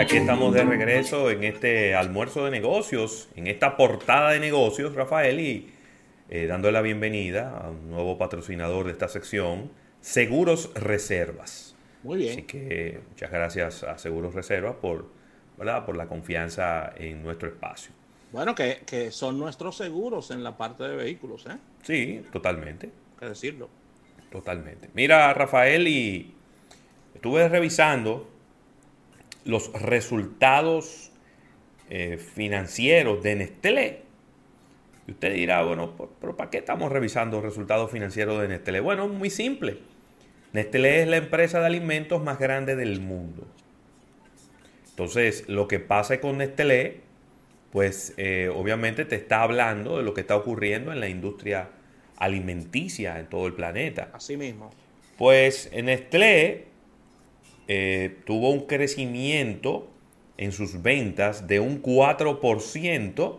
aquí estamos de regreso en este almuerzo de negocios, en esta portada de negocios, Rafael, y eh, dándole la bienvenida a un nuevo patrocinador de esta sección, Seguros Reservas. Muy bien. Así que muchas gracias a Seguros Reservas por, ¿verdad? por la confianza en nuestro espacio. Bueno, que, que son nuestros seguros en la parte de vehículos, ¿eh? Sí, totalmente. Que decirlo. Totalmente. Mira, Rafael, y estuve revisando los resultados eh, financieros de Nestlé. Y usted dirá, bueno, pero ¿para qué estamos revisando resultados financieros de Nestlé? Bueno, muy simple. Nestlé es la empresa de alimentos más grande del mundo. Entonces, lo que pasa con Nestlé, pues eh, obviamente te está hablando de lo que está ocurriendo en la industria alimenticia en todo el planeta. Así mismo. Pues Nestlé eh, tuvo un crecimiento en sus ventas de un 4%,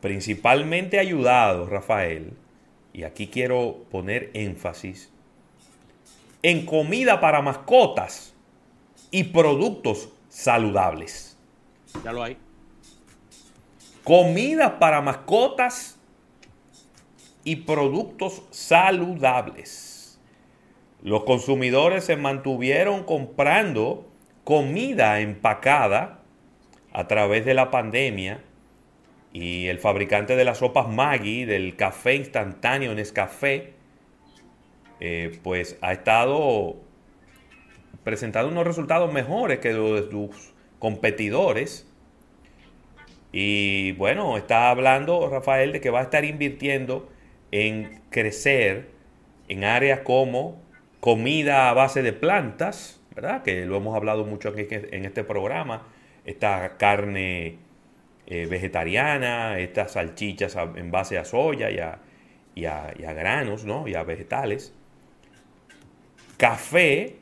principalmente ayudado, Rafael, y aquí quiero poner énfasis, en comida para mascotas y productos saludables. Ya lo hay. Comida para mascotas y productos saludables. Los consumidores se mantuvieron comprando comida empacada a través de la pandemia y el fabricante de las sopas Maggi, del café instantáneo Nescafé, eh, pues ha estado presentando unos resultados mejores que los de sus competidores. Y bueno, está hablando Rafael de que va a estar invirtiendo en crecer en áreas como comida a base de plantas, ¿verdad? Que lo hemos hablado mucho aquí en este programa. Esta carne eh, vegetariana, estas salchichas en base a soya y a, y a, y a granos, ¿no? Y a vegetales. Café,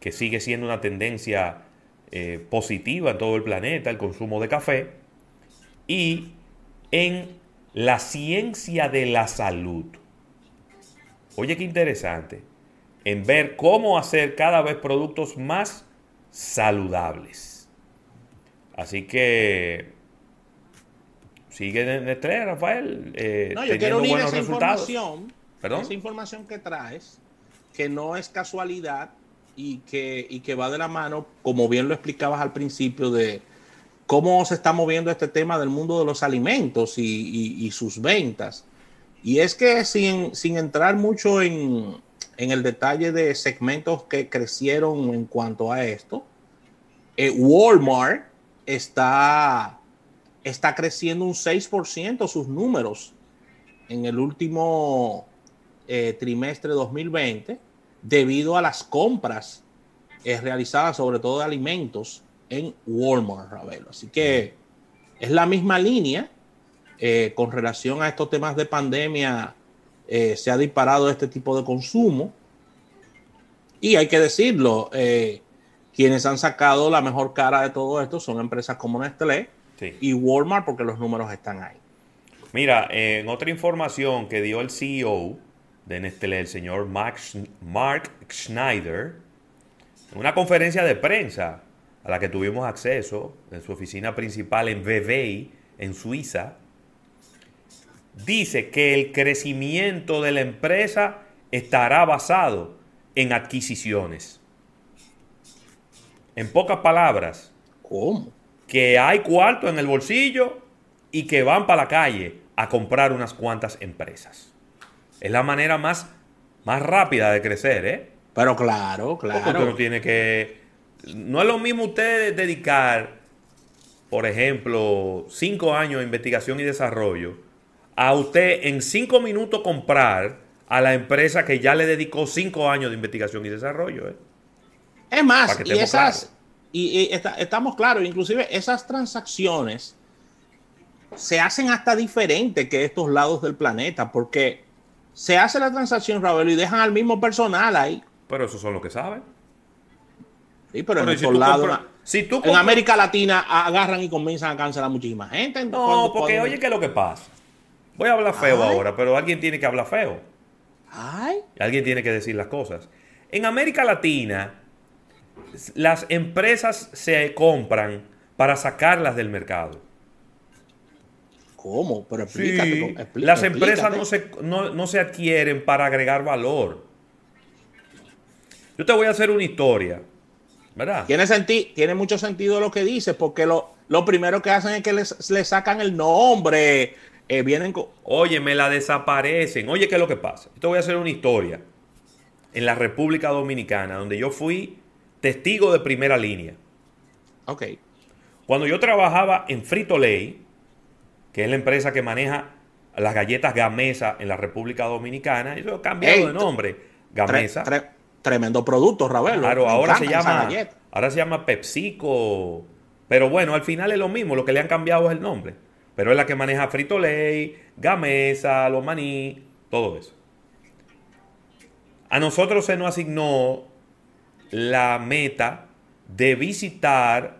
que sigue siendo una tendencia eh, positiva en todo el planeta, el consumo de café. Y en la ciencia de la salud. Oye, qué interesante. En ver cómo hacer cada vez productos más saludables. Así que sigue en estrella, Rafael. Eh, no, yo quiero unir esa información, ¿Perdón? esa información que traes, que no es casualidad y que, y que va de la mano, como bien lo explicabas al principio, de cómo se está moviendo este tema del mundo de los alimentos y, y, sus ventas. Y es que sin, sin entrar mucho en, en, el detalle de segmentos que crecieron en cuanto a esto, eh, Walmart está, está creciendo un 6% sus números en el último eh, trimestre 2020 debido a las compras eh, realizadas sobre todo de alimentos en Walmart, Ravelo. Así que es la misma línea eh, con relación a estos temas de pandemia. Eh, se ha disparado este tipo de consumo. Y hay que decirlo, eh, quienes han sacado la mejor cara de todo esto son empresas como Nestlé sí. y Walmart porque los números están ahí. Mira, en otra información que dio el CEO de Nestlé, el señor Mark, Mark Schneider, en una conferencia de prensa a la que tuvimos acceso en su oficina principal en Vevey, en Suiza, dice que el crecimiento de la empresa estará basado en adquisiciones. En pocas palabras, ¿cómo? Que hay cuarto en el bolsillo y que van para la calle a comprar unas cuantas empresas. Es la manera más, más rápida de crecer, ¿eh? Pero claro, claro. Porque uno tiene que no es lo mismo usted dedicar, por ejemplo, cinco años de investigación y desarrollo, a usted en cinco minutos comprar a la empresa que ya le dedicó cinco años de investigación y desarrollo. ¿eh? Es más, y esas, claro. y, y está, estamos claros, inclusive esas transacciones se hacen hasta diferente que estos lados del planeta, porque se hace la transacción, Raúl, y dejan al mismo personal ahí. Pero esos son los que saben. Sí, pero, pero en, si lados, si tú en América Latina agarran y comienzan a cancelar a muchísima gente. No, porque oye, ¿qué es lo que pasa? Voy a hablar feo Ay. ahora, pero alguien tiene que hablar feo. Ay. Alguien tiene que decir las cosas. En América Latina, las empresas se compran para sacarlas del mercado. ¿Cómo? Pero explícate, las empresas no se, no se adquieren para agregar valor. Yo te voy a hacer una historia. ¿Verdad? Tiene, tiene mucho sentido lo que dices, porque lo, lo primero que hacen es que les, le sacan el nombre. Eh, vienen Oye, me la desaparecen. Oye, ¿qué es lo que pasa? Yo te voy a hacer una historia en la República Dominicana, donde yo fui testigo de primera línea. Ok. Cuando yo trabajaba en Frito Lay, que es la empresa que maneja las galletas Gamesa en la República Dominicana, yo he cambiado de nombre. Gamesa. tremendo producto, Ravel. Claro, ahora se llama ahora se llama PepsiCo. Pero bueno, al final es lo mismo, lo que le han cambiado es el nombre. Pero es la que maneja Frito Lay, Gamesa, los maní, todo eso. A nosotros se nos asignó la meta de visitar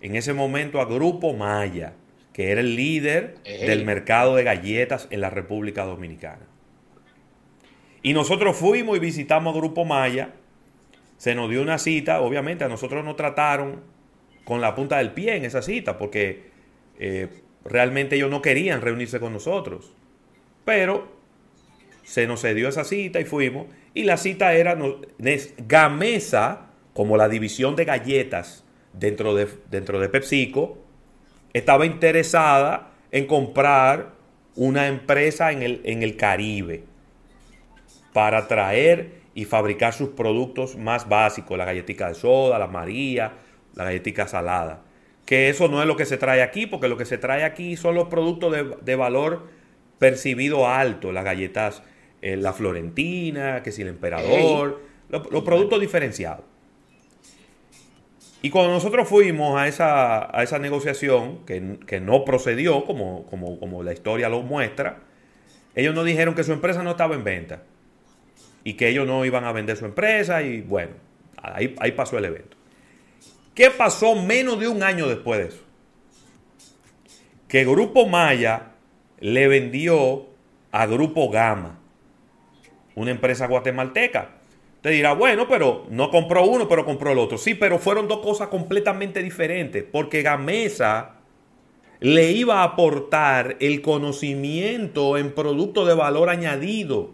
en ese momento a Grupo Maya, que era el líder del mercado de galletas en la República Dominicana. Y nosotros fuimos y visitamos a Grupo Maya, se nos dio una cita, obviamente a nosotros nos trataron con la punta del pie en esa cita, porque eh, realmente ellos no querían reunirse con nosotros. Pero se nos dio esa cita y fuimos. Y la cita era Gamesa, como la división de galletas dentro de, dentro de PepsiCo, estaba interesada en comprar una empresa en el, en el Caribe para traer y fabricar sus productos más básicos, la galletita de soda, la María, la galletita salada. Que eso no es lo que se trae aquí, porque lo que se trae aquí son los productos de, valor percibido alto, las galletas, eh, la Florentina, que si el Emperador, los, productos diferenciados. Y cuando nosotros fuimos a esa, a esa negociación, que, no procedió como, como, como la historia lo muestra, ellos nos dijeron que su empresa no estaba en venta y que ellos no iban a vender su empresa y bueno, ahí, ahí pasó el evento. ¿Qué pasó menos de un año después de eso? Que Grupo Maya le vendió a Grupo Gama, una empresa guatemalteca. Te dirá, bueno, pero no compró uno, pero compró el otro. Sí, pero fueron dos cosas completamente diferentes, porque Gamesa le iba a aportar el conocimiento en producto de valor añadido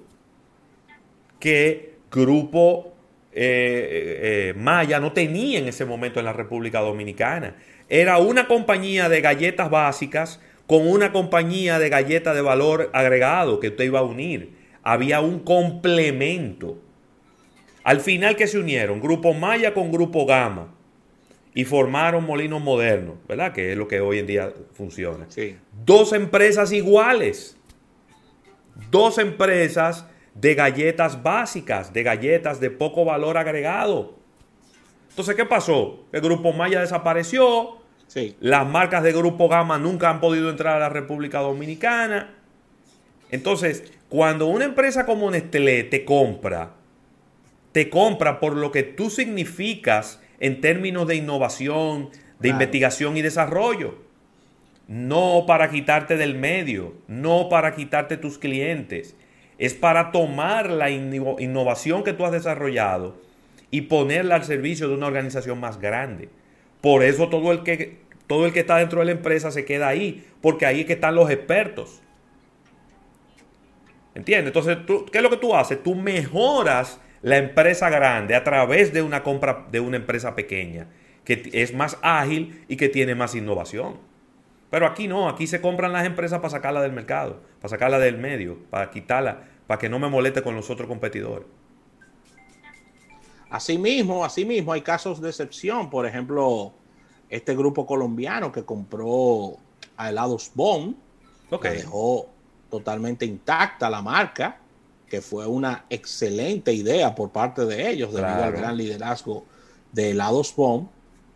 que Grupo eh, eh, eh, Maya no tenía en ese momento en la República Dominicana. Era una compañía de galletas básicas con una compañía de galletas de valor agregado que usted iba a unir. Había un complemento. Al final que se unieron, Grupo Maya con Grupo Gama y formaron Molinos Modernos, ¿verdad? Que es lo que hoy en día funciona. Dos empresas iguales. Dos empresas de galletas básicas, de galletas de poco valor agregado. Entonces, ¿qué pasó? El Grupo Maya desapareció. Las marcas de Grupo Gama nunca han podido entrar a la República Dominicana. Entonces, cuando una empresa como Nestlé te compra, te compra por lo que tú significas en términos de innovación, de investigación y desarrollo. No para quitarte del medio, no para quitarte tus clientes es para tomar la innovación que tú has desarrollado y ponerla al servicio de una organización más grande. Por eso todo el que, todo el que está dentro de la empresa se queda ahí, porque ahí es que están los expertos. ¿Entiendes? Entonces, ¿qué es lo que tú haces? Tú mejoras la empresa grande a través de una compra de una empresa pequeña, que es más ágil y que tiene más innovación. Pero aquí no, aquí se compran las empresas para sacarla del mercado, para sacarla del medio, para quitarla, para que no me moleste con los otros competidores. Asimismo, asimismo, hay casos de excepción. Por ejemplo, este grupo colombiano que compró a helados Bond, que dejó totalmente intacta la marca, que fue una excelente idea por parte de ellos, debido al gran liderazgo de helados Bond.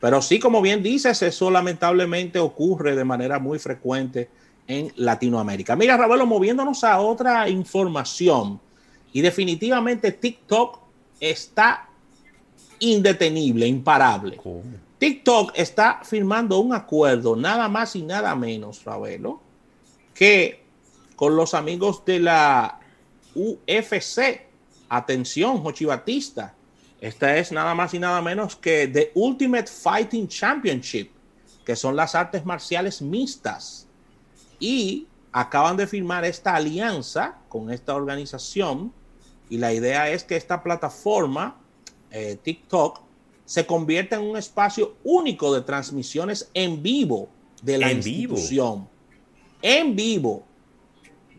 Pero sí, como bien dices, eso lamentablemente ocurre de manera muy frecuente en Latinoamérica. Mira, Ravelo, moviéndonos a otra información, y definitivamente TikTok está indetenible, imparable. TikTok está firmando un acuerdo, nada más y nada menos, Ravelo, que con los amigos de la UFC. Atención, Jochi Batista. Esta es nada más y nada menos que The Ultimate Fighting Championship, que son las artes marciales mixtas. Y acaban de firmar esta alianza con esta organización y la idea es que esta plataforma, eh, TikTok, se convierta en un espacio único de transmisiones en vivo de la institución. En vivo.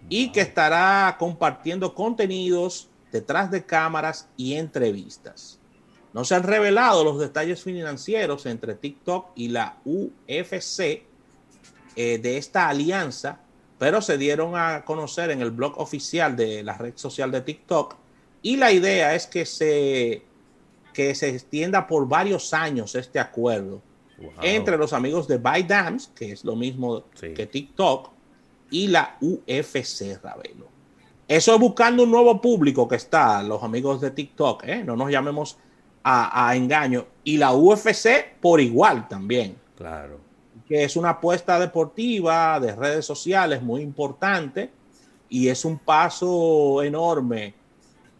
Y que estará compartiendo contenidos detrás de cámaras y entrevistas. No se han revelado los detalles financieros entre TikTok y la UFC eh, de esta alianza, pero se dieron a conocer en el blog oficial de la red social de TikTok. Y la idea es que se, que se extienda por varios años este acuerdo entre los amigos de ByteDance, que es lo mismo que TikTok, y la UFC, Ravelo. Eso es buscando un nuevo público que está, los amigos de TikTok, ¿eh? no nos llamemos a, a, engaño. Y la UFC por igual también. Claro. Que es una apuesta deportiva de redes sociales muy importante y es un paso enorme.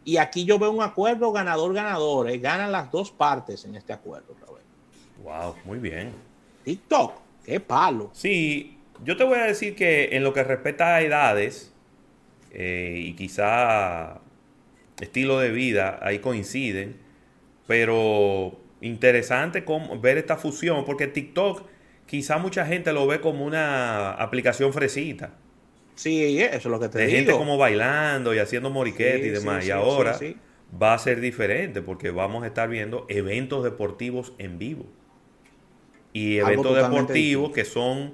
Y aquí yo veo un acuerdo ganador-ganador. ¿eh? Ganan las dos partes en este acuerdo. Wow, muy bien. TikTok, qué palo. Sí, yo te voy a decir que en lo que respecta a edades eh, y quizá estilo de vida, ahí coinciden, pero interesante ver esta fusión, porque TikTok quizá mucha gente lo ve como una aplicación fresita. Sí, eso es lo que te de gente como bailando y haciendo moriquete y demás. y ahora va a ser diferente porque vamos a estar viendo eventos deportivos en vivo. Y eventos deportivos que son,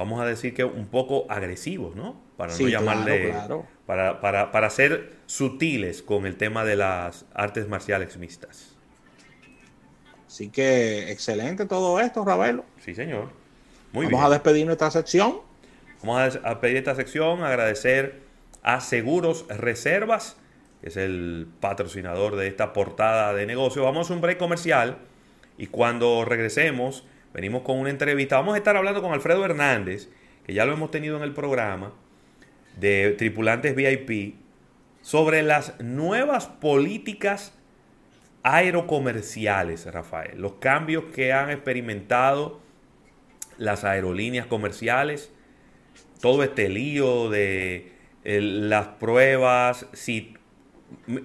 vamos a decir que un poco agresivos, ¿no? Para no llamarle. Para, para, para ser sutiles con el tema de las artes marciales mixtas. Así que excelente todo esto, Ravelo. Sí, señor. Muy Vamos a despedir nuestra sección. Vamos a despedir esta sección, agradecer a Seguros Reservas, que es el patrocinador de esta portada de negocio. Vamos a un break comercial y cuando regresemos, venimos con una entrevista. Vamos a estar hablando con Alfredo Hernández, que ya lo hemos tenido en el programa, de tripulantes VIP, sobre las nuevas políticas aerocomerciales, Rafael. Los cambios que han experimentado las aerolíneas comerciales, todo este lío de las pruebas. Si,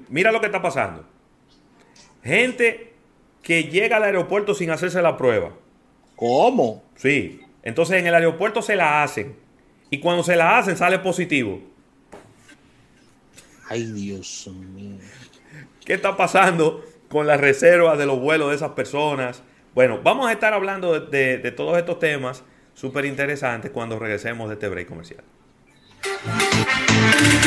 mira lo que está pasando. Gente que llega al aeropuerto sin hacerse la prueba. ¿Cómo? Sí. Entonces en el aeropuerto se la hacen. Y cuando se la hacen sale positivo. Ay, Dios mío. ¿Qué está pasando con las reservas de los vuelos de esas personas. Bueno, vamos a estar hablando de, de todos estos temas súper interesantes cuando regresemos de este break comercial.